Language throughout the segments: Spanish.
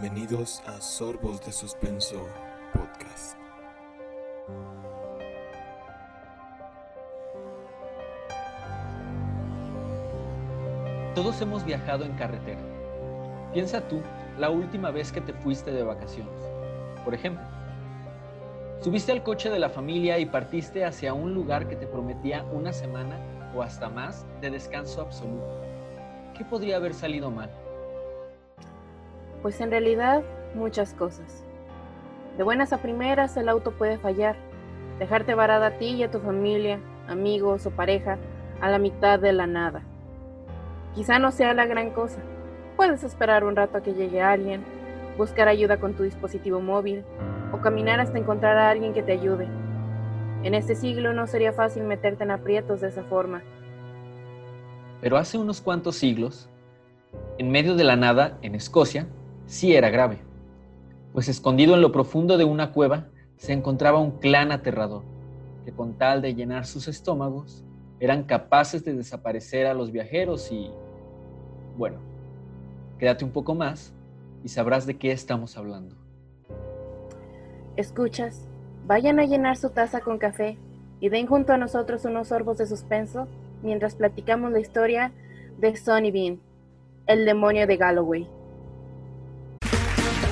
Bienvenidos a Sorbos de Suspenso Podcast. Todos hemos viajado en carretera. Piensa tú la última vez que te fuiste de vacaciones. Por ejemplo, subiste al coche de la familia y partiste hacia un lugar que te prometía una semana o hasta más de descanso absoluto. ¿Qué podría haber salido mal? Pues en realidad muchas cosas. De buenas a primeras el auto puede fallar, dejarte varada a ti y a tu familia, amigos o pareja a la mitad de la nada. Quizá no sea la gran cosa. Puedes esperar un rato a que llegue alguien, buscar ayuda con tu dispositivo móvil o caminar hasta encontrar a alguien que te ayude. En este siglo no sería fácil meterte en aprietos de esa forma. Pero hace unos cuantos siglos, en medio de la nada, en Escocia, sí era grave, pues escondido en lo profundo de una cueva se encontraba un clan aterrador, que con tal de llenar sus estómagos, eran capaces de desaparecer a los viajeros y, bueno, quédate un poco más y sabrás de qué estamos hablando. Escuchas, vayan a llenar su taza con café y den junto a nosotros unos sorbos de suspenso mientras platicamos la historia de Sonny Bean, el demonio de Galloway.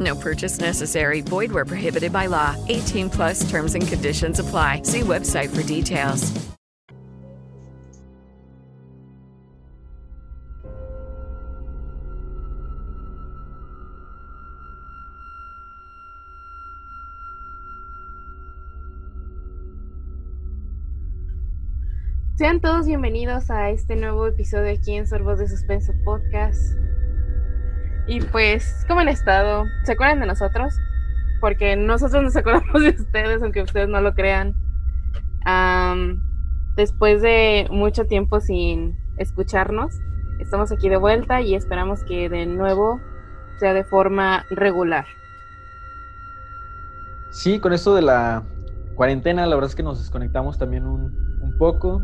No purchase necessary. Void where prohibited by law. 18 plus terms and conditions apply. See website for details. Sean todos bienvenidos a este nuevo episodio aquí en Sorbos de Suspenso Podcast. Y pues, ¿cómo han estado? ¿Se acuerdan de nosotros? Porque nosotros nos acordamos de ustedes, aunque ustedes no lo crean. Después de mucho tiempo sin escucharnos, estamos aquí de vuelta y esperamos que de nuevo sea de forma regular. Sí, con esto de la cuarentena, la verdad es que nos desconectamos también un, un poco.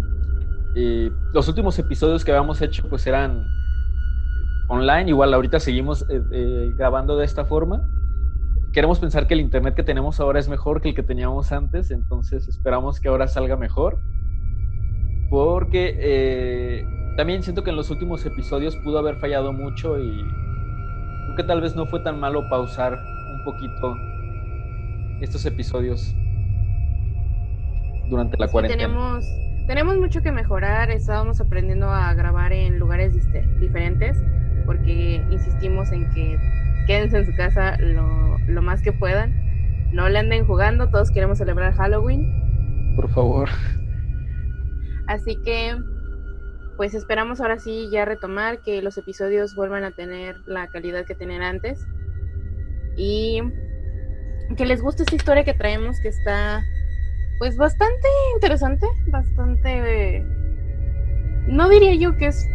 Eh, los últimos episodios que habíamos hecho pues eran online, igual ahorita seguimos eh, eh, grabando de esta forma. Queremos pensar que el internet que tenemos ahora es mejor que el que teníamos antes, entonces esperamos que ahora salga mejor. Porque eh, también siento que en los últimos episodios pudo haber fallado mucho y creo que tal vez no fue tan malo pausar un poquito estos episodios durante la Sí, cuarentena. tenemos, tenemos mucho que mejorar. Estábamos aprendiendo a grabar en lugares diferentes porque insistimos en que quédense en su casa lo, lo más que puedan. No le anden jugando, todos queremos celebrar Halloween. Por favor. Así que, pues esperamos ahora sí ya retomar, que los episodios vuelvan a tener la calidad que tenían antes. Y que les guste esta historia que traemos, que está Pues bastante interesante, bastante... eh, No diría yo que es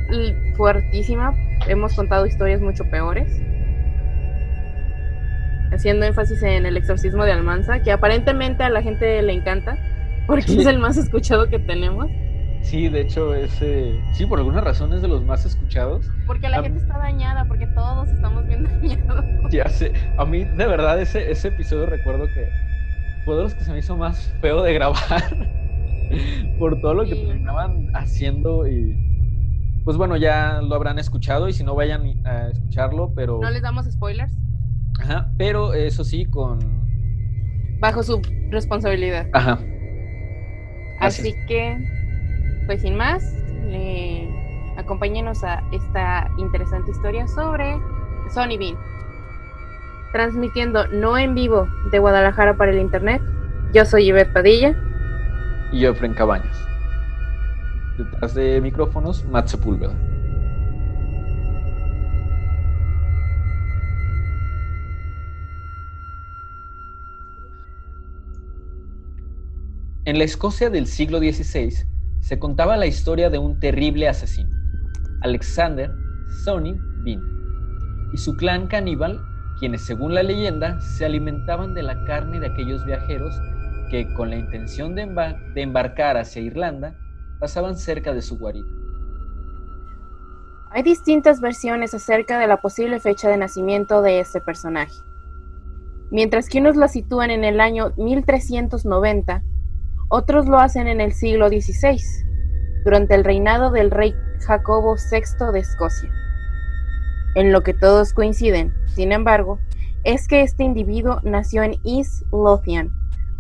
fuertísima, hemos contado historias mucho peores. Haciendo énfasis en el exorcismo de Almanza, que aparentemente a la gente le encanta, porque Sí. es el más escuchado que tenemos. Sí, de hecho, ese. Sí, por alguna razón es de los más escuchados. Porque la gente está dañada, porque todos estamos bien dañados. Ya sé. A mí, de verdad, ese, ese episodio recuerdo que fue de los que se me hizo más feo de grabar. por todo lo que terminaban haciendo y. Pues bueno, ya lo habrán escuchado y si no vayan a escucharlo, pero. No les damos spoilers, Ajá, pero eso sí, con. bajo su responsabilidad. Ajá. Así que, pues sin más, le... acompáñenos a esta interesante historia sobre Sony Bean. Transmitiendo no en vivo de Guadalajara para el internet, yo soy Ivette Padilla. Y yo, Efren Cabañas. Detrás de micrófonos, Matt Sepúlveda. En la Escocia del siglo XVI se contaba la historia de un terrible asesino, Alexander Sonny Bean, y su clan caníbal, quienes según la leyenda se alimentaban de la carne de aquellos viajeros que con la intención de, emba- de embarcar hacia Irlanda pasaban cerca de su guarida. Hay distintas versiones acerca de la posible fecha de nacimiento de este personaje. Mientras que unos la sitúan en el año 1390, otros lo hacen en el siglo XVI, durante el reinado del rey Jacobo VI de Escocia. En lo que todos coinciden, sin embargo, es que este individuo nació en East Lothian,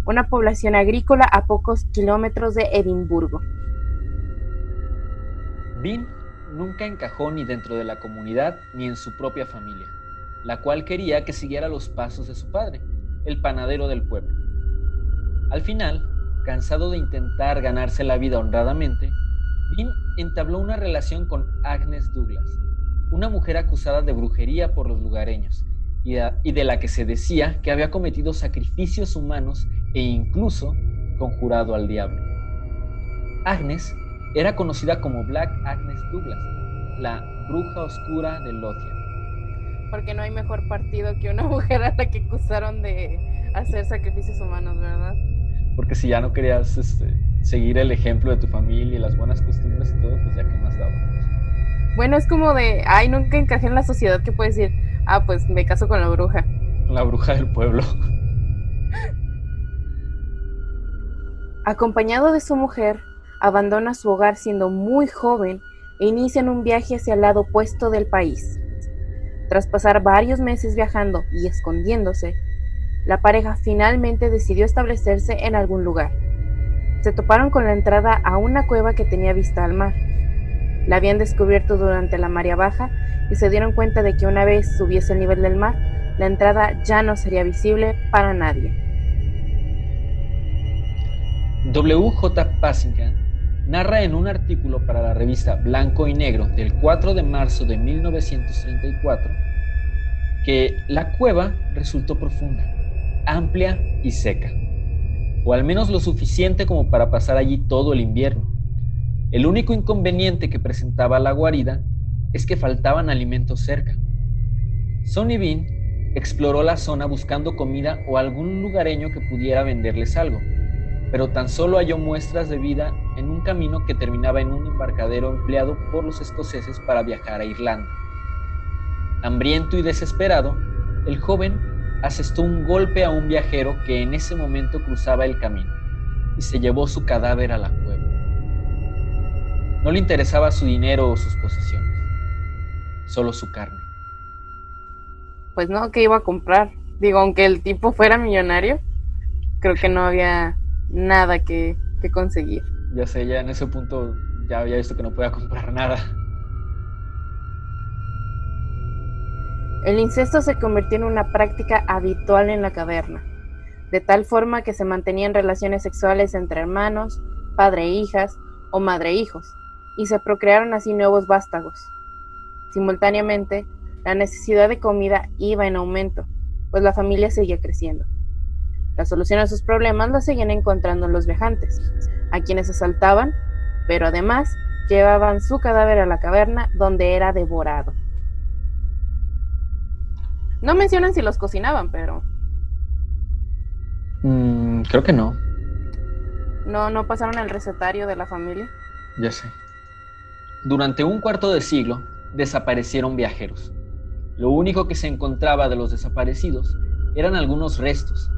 una población agrícola a pocos kilómetros de Edimburgo. Bean nunca encajó ni dentro de la comunidad ni en su propia familia, la cual quería que siguiera los pasos de su padre, el panadero del pueblo. Al final, cansado de intentar ganarse la vida honradamente, Bean entabló una relación con Agnes Douglas, una mujer acusada de brujería por los lugareños y de, la que se decía que había cometido sacrificios humanos e incluso conjurado al diablo. Agnes era conocida como Black Agnes Douglas, la bruja oscura de Lothian. Porque no hay mejor partido que una mujer a la que acusaron de hacer sacrificios humanos, ¿verdad? Porque si ya no querías este, seguir el ejemplo de tu familia y las buenas costumbres y todo, pues ya que más daba. Bueno, es como de, ay, nunca encajé en la sociedad que puedes decir, ah, pues me caso con la bruja. La bruja del pueblo. Acompañado de su mujer, abandona su hogar siendo muy joven e inician un viaje hacia el lado opuesto del país. Tras pasar varios meses viajando y escondiéndose, la pareja finalmente decidió establecerse en algún lugar. Se toparon con la entrada a una cueva que tenía vista al mar. La habían descubierto durante la marea baja y se dieron cuenta de que una vez subiese el nivel del mar, la entrada ya no sería visible para nadie. W.J. Passingham narra en un artículo para la revista Blanco y Negro del 4 de marzo de 1934 que la cueva resultó profunda, amplia y seca, o al menos lo suficiente como para pasar allí todo el invierno. El único inconveniente que presentaba la guarida es que faltaban alimentos cerca. Sonny Bean exploró la zona buscando comida o algún lugareño que pudiera venderles algo, pero tan solo halló muestras de vida en un camino que terminaba en un embarcadero empleado por los escoceses para viajar a Irlanda. Hambriento y desesperado, el joven asestó un golpe a un viajero que en ese momento cruzaba el camino y se llevó su cadáver a la cueva. No le interesaba su dinero o sus posesiones, solo su carne. Pues no, que iba a comprar. Digo, aunque el tipo fuera millonario, creo que no había nada que, que conseguir. Ya sé, ya en ese punto ya había visto que no podía comprar nada. El incesto se convirtió en una práctica habitual en la caverna, de tal forma que se mantenían relaciones sexuales entre hermanos, padre e hijas o madre e hijos, y se procrearon así nuevos vástagos. Simultáneamente, la necesidad de comida iba en aumento, pues la familia seguía creciendo. La solución a sus problemas la seguían encontrando los viajantes, a quienes asaltaban, pero además llevaban su cadáver a la caverna donde era devorado. No mencionan si los cocinaban, pero Mm, creo que no, no, no pasaron el recetario de la familia. ya sé. Durante un cuarto de siglo desaparecieron viajeros. Lo único que se encontraba de los desaparecidos eran algunos restos,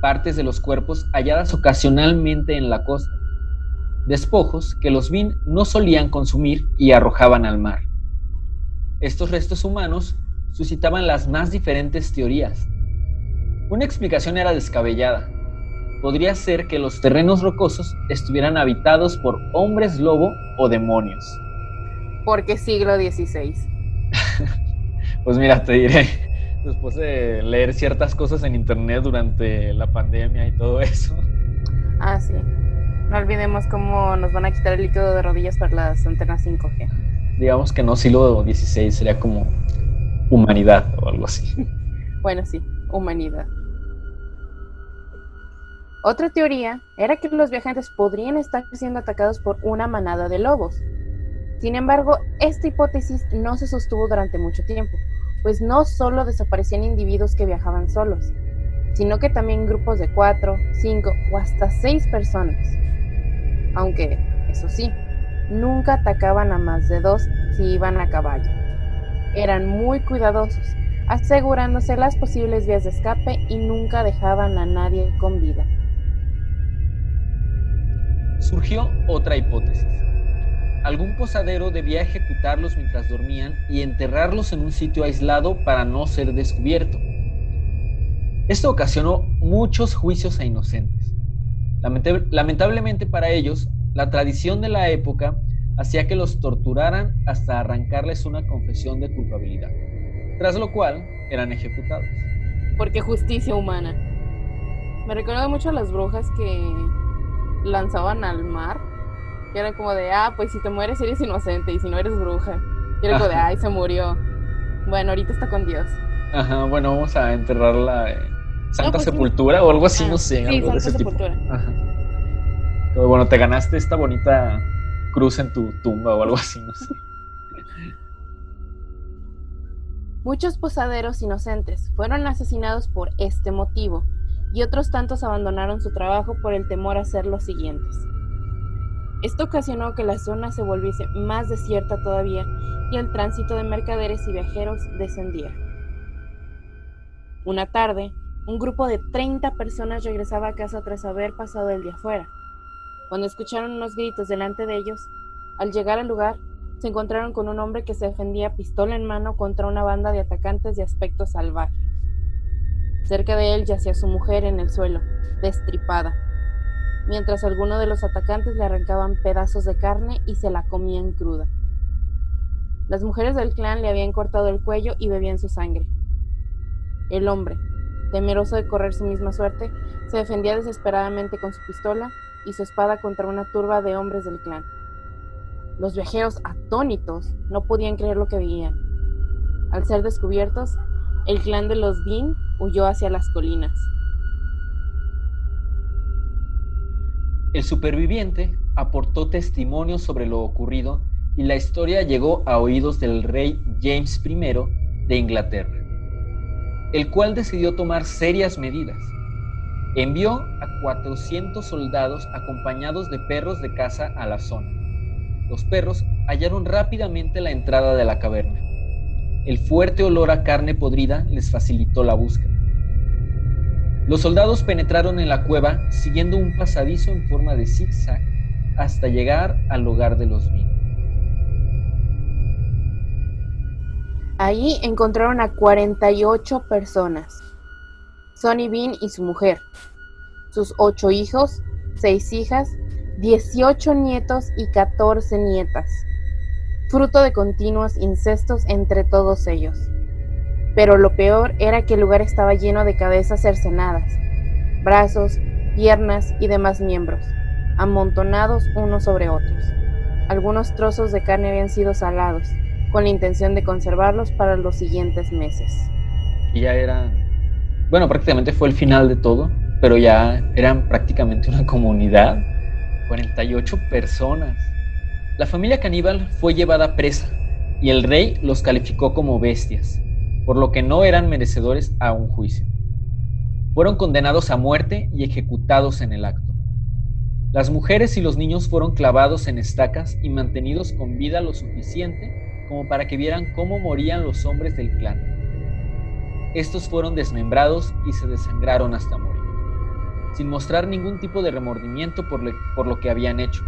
partes de los cuerpos halladas ocasionalmente en la costa, despojos que los Bin no solían consumir y arrojaban al mar. Estos restos humanos suscitaban las más diferentes teorías. Una explicación era descabellada. Podría ser que los terrenos rocosos estuvieran habitados por hombres lobo o demonios. Porque siglo XVI. Pues mira, te diré, después de leer ciertas cosas en internet durante la pandemia y todo eso, Ah, sí. No olvidemos cómo nos van a quitar el líquido de rodillas para las antenas 5G. digamos que no siglo XVI, sería como humanidad o algo así. Bueno, sí, humanidad. Otra teoría era que los viajantes podrían estar siendo atacados por una manada de lobos. Sin embargo, esta hipótesis no se sostuvo durante mucho tiempo, pues no solo desaparecían individuos que viajaban solos, sino que también grupos de cuatro, cinco o hasta seis personas. Aunque, eso sí, nunca atacaban a más de dos si iban a caballo. Eran muy cuidadosos, asegurándose las posibles vías de escape y nunca dejaban a nadie con vida. Surgió otra hipótesis. Algún posadero debía ejecutarlos mientras dormían y enterrarlos en un sitio aislado para no ser descubierto. Esto ocasionó muchos juicios a inocentes. Lamente- lamentablemente para ellos, la tradición de la época hacía que los torturaran hasta arrancarles una confesión de culpabilidad, tras lo cual eran ejecutados. Porque justicia humana. Me recuerda mucho a las brujas que lanzaban al mar. Que era como de, ah, pues si te mueres eres inocente y si no eres bruja. Y era como de, Ajá. ay, se murió. Bueno, ahorita está con Dios. Ajá, bueno, vamos a enterrarla en Santa pues sí. Sepultura o algo así, Ah, no sé, sí, algo de Santa ese tipo. Sepultura. Ajá. Como, bueno, te ganaste esta bonita cruz en tu tumba o algo así, no sé. Muchos posaderos inocentes fueron asesinados por este motivo y otros tantos abandonaron su trabajo por el temor a hacer los siguientes. Esto ocasionó que la zona se volviese más desierta todavía y el tránsito de mercaderes y viajeros descendiera. Una tarde, un grupo de 30 personas regresaba a casa tras haber pasado el día afuera. Cuando escucharon unos gritos delante de ellos, al llegar al lugar, se encontraron con un hombre que se defendía pistola en mano contra una banda de atacantes de aspecto salvaje. Cerca de él yacía su mujer en el suelo, destripada, mientras algunos de los atacantes le arrancaban pedazos de carne y se la comían cruda. Las mujeres del clan le habían cortado el cuello y bebían su sangre. El hombre, temeroso de correr su misma suerte, se defendía desesperadamente con su pistola y su espada contra una turba de hombres del clan. Los viajeros, atónitos, no podían creer lo que veían. Al ser descubiertos, el clan de los Bin huyó hacia las colinas. El superviviente aportó testimonio sobre lo ocurrido y la historia llegó a oídos del rey James I de Inglaterra, el cual decidió tomar serias medidas. Envió a 400 soldados acompañados de perros de caza a la zona. Los perros hallaron rápidamente la entrada de la caverna. El fuerte olor a carne podrida les facilitó la búsqueda. Los soldados penetraron en la cueva siguiendo un pasadizo en forma de zigzag hasta llegar al hogar de los Bin. Ahí encontraron a 48 personas. Sonny Bean y su mujer, sus ocho hijos, seis hijas, 18 nietos y 14 nietas, fruto de continuos incestos entre todos ellos. Pero lo peor era que el lugar estaba lleno de cabezas cercenadas, brazos, piernas y demás miembros, amontonados unos sobre otros. Algunos trozos de carne habían sido salados, con la intención de conservarlos para los siguientes meses. Y ya eran, bueno, prácticamente fue el final de todo. pero ya eran prácticamente una comunidad. 48 personas. La familia caníbal fue llevada presa y el rey los calificó como bestias, por lo que no eran merecedores a un juicio. Fueron condenados a muerte y ejecutados en el acto. Las mujeres y los niños fueron clavados en estacas y mantenidos con vida lo suficiente como para que vieran cómo morían los hombres del clan. Estos fueron desmembrados y se desangraron hasta morir, sin mostrar ningún tipo de remordimiento por, por lo que habían hecho.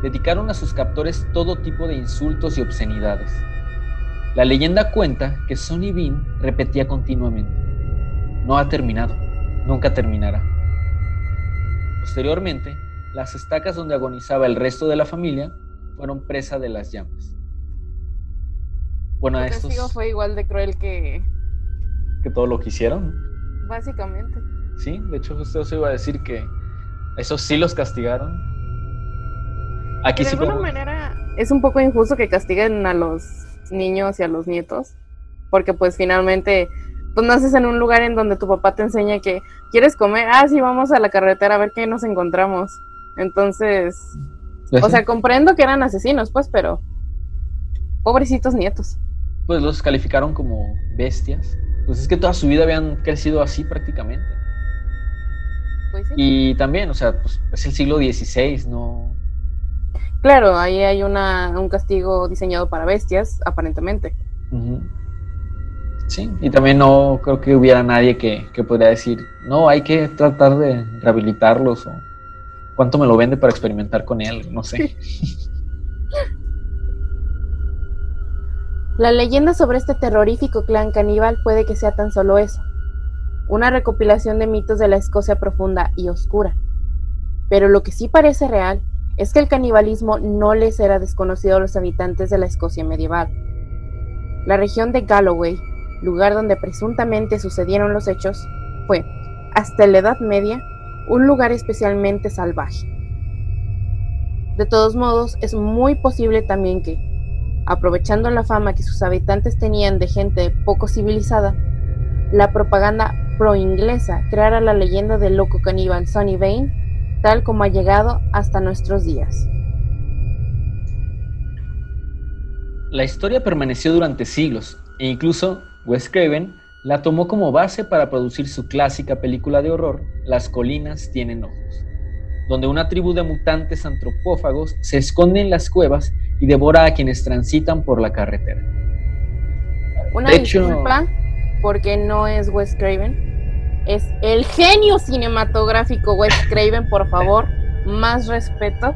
Dedicaron a sus captores todo tipo de insultos y obscenidades. La leyenda cuenta que Sonny Bean repetía continuamente, no ha terminado, nunca terminará. Posteriormente, las estacas donde agonizaba el resto de la familia fueron presa de las llamas. Bueno, El estos castigo fue igual de cruel que. que todo lo que hicieron. Básicamente. Sí, de hecho justo eso iba a decir que esos sí los castigaron. Aquí de sí alguna podemos- manera es un poco injusto que castiguen a los niños y a los nietos, porque pues finalmente pues naces en un lugar en donde tu papá te enseña que quieres comer, ah sí, vamos a la carretera a ver qué nos encontramos. Entonces, o sea, comprendo que eran asesinos, pues, pero pobrecitos nietos. pues los calificaron como bestias. Pues es que toda su vida habían crecido así prácticamente. Pues sí. Y también, o sea, pues es el siglo XVI, no, Claro, ahí hay una, un castigo diseñado para bestias, aparentemente. Sí, y también no creo que hubiera nadie que, que podría decir, no, hay que tratar de rehabilitarlos o cuánto me lo vende para experimentar con él, no sé. La leyenda sobre este terrorífico clan caníbal puede que sea tan solo eso, una recopilación de mitos de la Escocia profunda y oscura. Pero lo que sí parece real es que el canibalismo no les era desconocido a los habitantes de la Escocia medieval. La región de Galloway, lugar donde presuntamente sucedieron los hechos, fue, hasta la Edad Media, un lugar especialmente salvaje. De todos modos, es muy posible también que, aprovechando la fama que sus habitantes tenían de gente poco civilizada, la propaganda pro-inglesa creara la leyenda del loco caníbal Sonny Vane, tal como ha llegado hasta nuestros días. La historia permaneció durante siglos e incluso Wes Craven la tomó como base para producir su clásica película de horror, Las colinas tienen ojos, donde una tribu de mutantes antropófagos se esconde en las cuevas y devora a quienes transitan por la carretera. Una De hecho- disculpa, porque no es Wes Craven, es el genio cinematográfico Wes Craven, por favor, más respeto.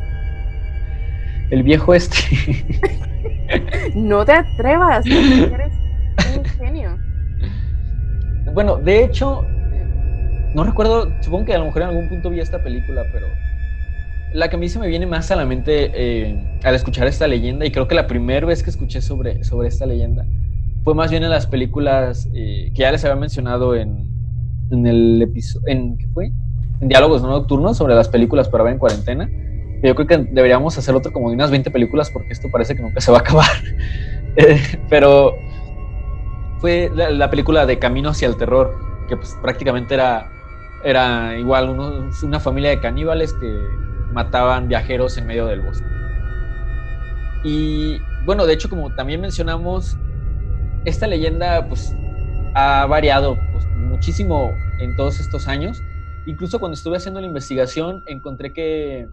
El viejo este. No te atrevas, eres un genio. bueno, de hecho, no recuerdo, supongo que a lo mejor en algún punto vi esta película, pero la que a mí se me viene más a la mente eh, al escuchar esta leyenda, y creo que la primera vez que escuché sobre, sobre esta leyenda fue más bien en las películas eh, que ya les había mencionado en, en el episodio, en, ¿qué fue? En Diálogos no Nocturnos sobre las películas para ver en cuarentena. Yo creo que deberíamos hacer otro como de unas 20 películas porque esto parece que nunca se va a acabar. Eh, pero fue la, la película de Camino hacia el Terror, que pues prácticamente era, era igual uno- una familia de caníbales que mataban viajeros en medio del bosque. Y bueno, de hecho, como también mencionamos, esta leyenda pues ha variado pues, muchísimo en todos estos años. Incluso cuando estuve haciendo la investigación encontré que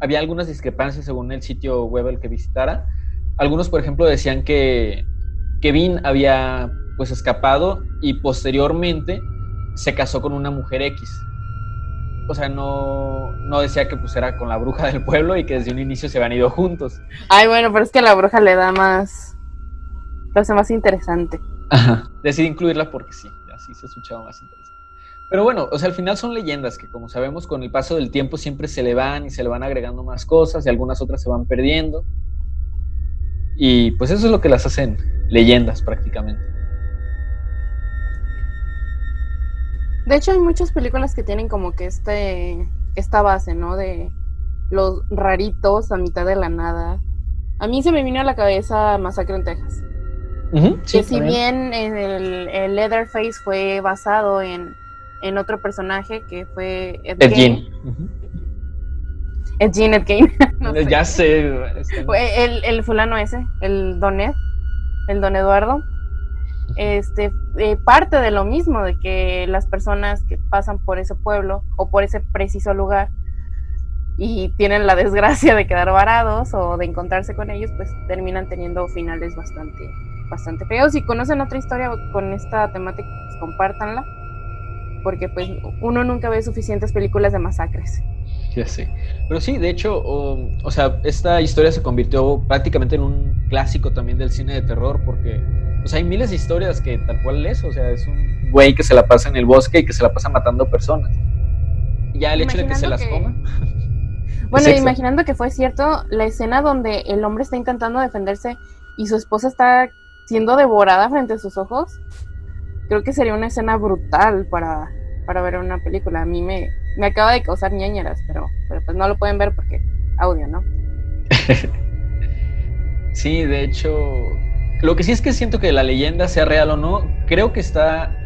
había algunas discrepancias según el sitio web al que visitara. Algunos, por ejemplo, decían que Kevin había pues escapado y posteriormente se casó con una mujer X. O sea, no, no decía que pues era con la bruja del pueblo y que desde un inicio se habían ido juntos. Ay, bueno, pero es que la bruja le da más. Lo hace más interesante. Ajá. Decidí incluirla porque sí, así se escuchaba más interesante. Pero bueno, o sea, al final son leyendas que como sabemos con el paso del tiempo siempre se le van y se le van agregando más cosas y algunas otras se van perdiendo. Y pues eso es lo que las hacen leyendas prácticamente. De hecho, hay muchas películas que tienen como que este esta base, ¿no? De los raritos a mitad de la nada. A mí se me vino a la cabeza Masacre en Texas. Sí, que si bien el, el Leatherface fue basado en, en otro personaje que fue Ed, Ed Gein. Ed Gein, Ed Gein. No sé. Ya sé. este, Fue El, el fulano ese, el Don Ed, el Don Eduardo. Este, eh, parte de lo mismo, de que las personas que pasan por ese pueblo o por ese preciso lugar y tienen la desgracia de quedar varados o de encontrarse con ellos, pues terminan teniendo finales bastante, bastante feos. Si conocen otra historia con esta temática, pues compártanla, porque pues uno nunca ve suficientes películas de masacres. Ya sé. Pero sí, de hecho, o, o sea, esta historia se convirtió prácticamente en un clásico también del cine de terror, porque o sea, hay miles de historias que tal cual es, o sea, es un güey que se la pasa en el bosque y que se la pasa matando personas. Ya el hecho de que se las que- coma. Bueno, imaginando que fue cierto, la escena donde el hombre está intentando defenderse y su esposa está siendo devorada frente a sus ojos, creo que sería una escena brutal para, para ver una película. A mí me, me acaba de causar ñañeras, pero, pero pues no lo pueden ver porque audio, ¿no? Sí, de hecho, lo que sí es que siento que la leyenda, sea real o no, creo que está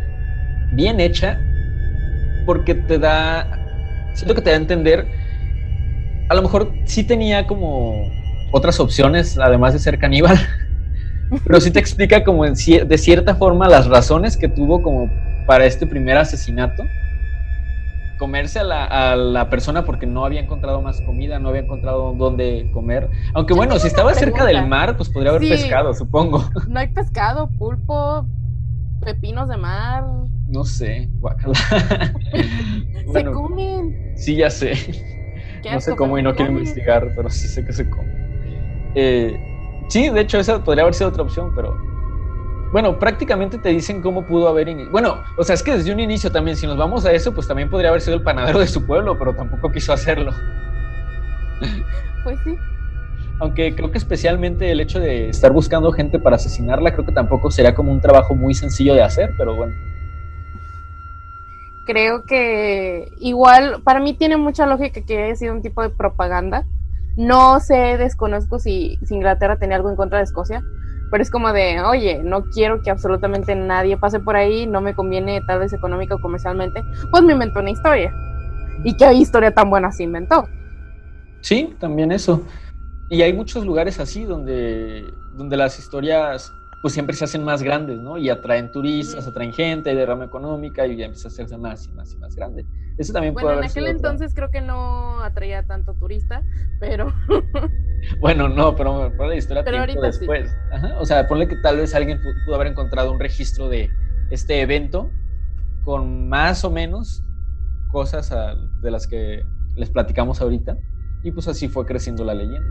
bien hecha porque te da, siento que te da a entender, a lo mejor sí tenía como otras opciones, además de ser caníbal, pero sí te explica como en cier- de cierta forma las razones que tuvo como para este primer asesinato. Comerse a la, a la persona porque no había encontrado más comida, no había encontrado dónde comer. Aunque Yo bueno, si estaba cerca del mar, pues podría haber Sí. pescado, supongo. No hay pescado, pulpo, pepinos de mar, No sé, guácala. se comen. sí, ya sé. No sé cómo y no quiero comen. investigar, pero sí sé que se come. Eh, sí, de hecho, esa podría haber sido otra opción, pero. Bueno, prácticamente te dicen cómo pudo haber iniciado. Bueno, o sea, es que desde un inicio también, si nos vamos a eso, pues también podría haber sido el panadero de su pueblo, pero tampoco quiso hacerlo. Pues sí. Aunque creo que especialmente el hecho de estar buscando gente para asesinarla, creo que tampoco sería como un trabajo muy sencillo de hacer, pero bueno. creo que igual para mí tiene mucha lógica que haya sido un tipo de propaganda. No sé, desconozco si, Inglaterra tenía algo en contra de Escocia, pero es como de, oye, no quiero que absolutamente nadie pase por ahí, no me conviene tal vez económica o comercialmente, pues me inventó una historia. ¿Y qué historia tan buena se inventó? Sí, también eso. Y hay muchos lugares así donde, donde las historias pues siempre se hacen más grandes, ¿no? Y atraen turistas, atraen gente, hay derrama económica y ya empieza a hacerse más y más y más grande. Eso también Bueno, puede en haber aquel sido otra. entonces creo que no atraía tanto turista, pero Bueno, no, pero ponle la historia Pero tiempo sí. después. Ajá, O sea, ponle que tal vez alguien pu- pudo haber encontrado un registro de este evento con más o menos cosas a- de las que les platicamos ahorita. Y pues así fue creciendo la leyenda.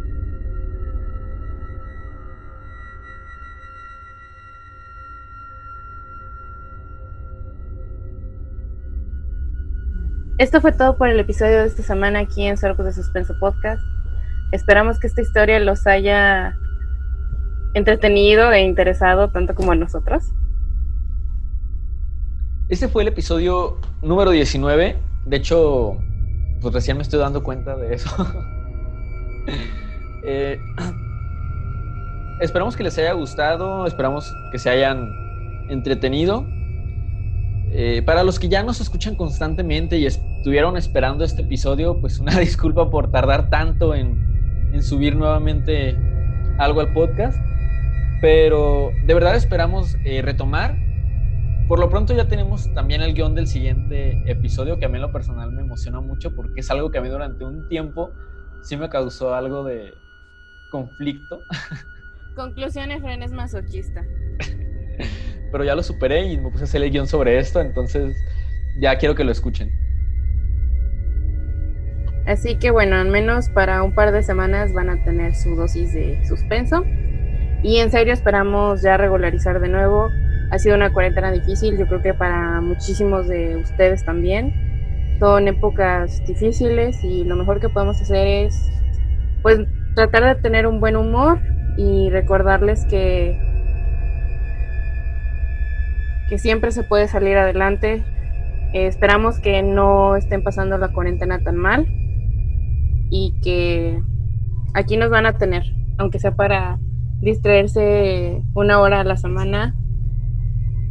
Esto fue todo por el episodio de esta semana aquí en Sorcos de Suspenso Podcast. Esperamos que esta historia los haya entretenido e interesado tanto como a nosotros. Este fue el episodio número 19. De hecho, pues recién me estoy dando cuenta de eso. Eh, esperamos que les haya gustado, esperamos que se hayan entretenido. Eh, para los que ya nos escuchan constantemente y estuvieron esperando este episodio, pues una disculpa por tardar tanto en, en subir nuevamente algo al podcast. Pero de verdad esperamos eh, retomar por lo pronto ya tenemos también el guion del siguiente episodio, que a mí en lo personal me emociona mucho porque es algo que a mí durante un tiempo sí me causó algo de conflicto, Conclusión, Efren es masoquista. pero ya lo superé y me puse a hacer el guion sobre esto, entonces ya quiero que lo escuchen. Así que bueno, al menos para un par de semanas van a tener su dosis de suspenso. Y en serio esperamos ya regularizar de nuevo. Ha sido una cuarentena difícil, yo creo que para muchísimos de ustedes también. Son épocas difíciles y lo mejor que podemos hacer es pues tratar de tener un buen humor y recordarles que que siempre se puede salir adelante. Eh, esperamos que no estén pasando la cuarentena tan mal y que aquí nos van a tener, aunque sea para distraerse una hora a la semana.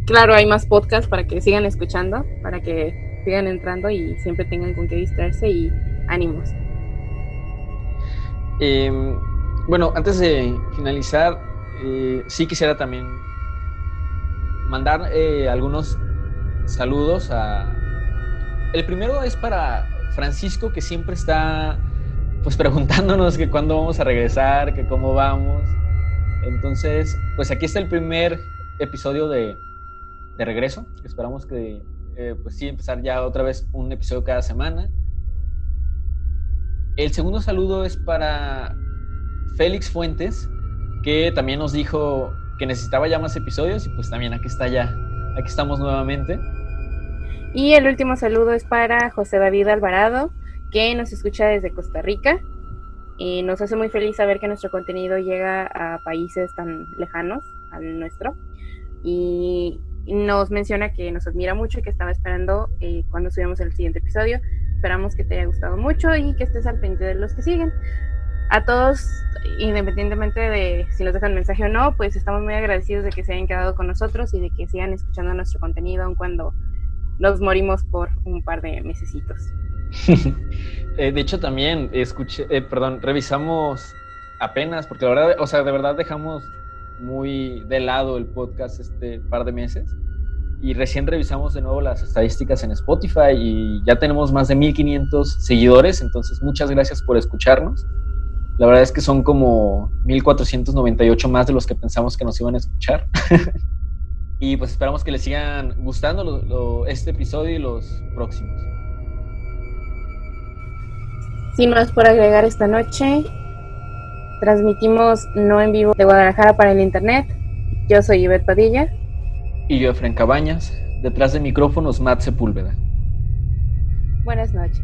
Claro, hay más podcasts para que sigan escuchando, para que sigan entrando y siempre tengan con qué distraerse y ánimos. Eh, bueno, antes de finalizar, eh, sí quisiera también mandar eh, algunos saludos a... El primero es para Francisco, que siempre está pues preguntándonos que cuándo vamos a regresar, que cómo vamos. Entonces, pues aquí está el primer episodio de, de regreso. Esperamos que, eh, pues sí, empezar ya otra vez un episodio cada semana. El segundo saludo es para Félix Fuentes, que también nos dijo que necesitaba ya más episodios y pues también aquí está ya, aquí estamos nuevamente. Y el último saludo es para José David Alvarado, que nos escucha desde Costa Rica. Y nos hace muy feliz saber que nuestro contenido llega a países tan lejanos al nuestro. Y nos menciona que nos admira mucho y que estaba esperando eh, cuando subamos el siguiente episodio. Esperamos que te haya gustado mucho y que estés al pendiente de los que siguen. A todos, independientemente de si nos dejan mensaje o no, pues estamos muy agradecidos de que se hayan quedado con nosotros y de que sigan escuchando nuestro contenido aun cuando nos morimos por un par de mesecitos. Eh, de hecho, también escuché, eh, perdón, revisamos apenas, porque la verdad, o sea, de verdad dejamos muy de lado el podcast este par de meses y recién revisamos de nuevo las estadísticas en Spotify y ya tenemos más de 1500 seguidores, entonces muchas gracias por escucharnos. La verdad es que son como 1498 más de los que pensamos que nos iban a escuchar. y pues esperamos que les sigan gustando lo- lo- este episodio y los próximos. Sin más por agregar esta noche, transmitimos no en vivo de Guadalajara para el internet. Yo soy Ivette Padilla. Y yo, Efren Cabañas, detrás de micrófonos, Matt Sepúlveda. Buenas noches.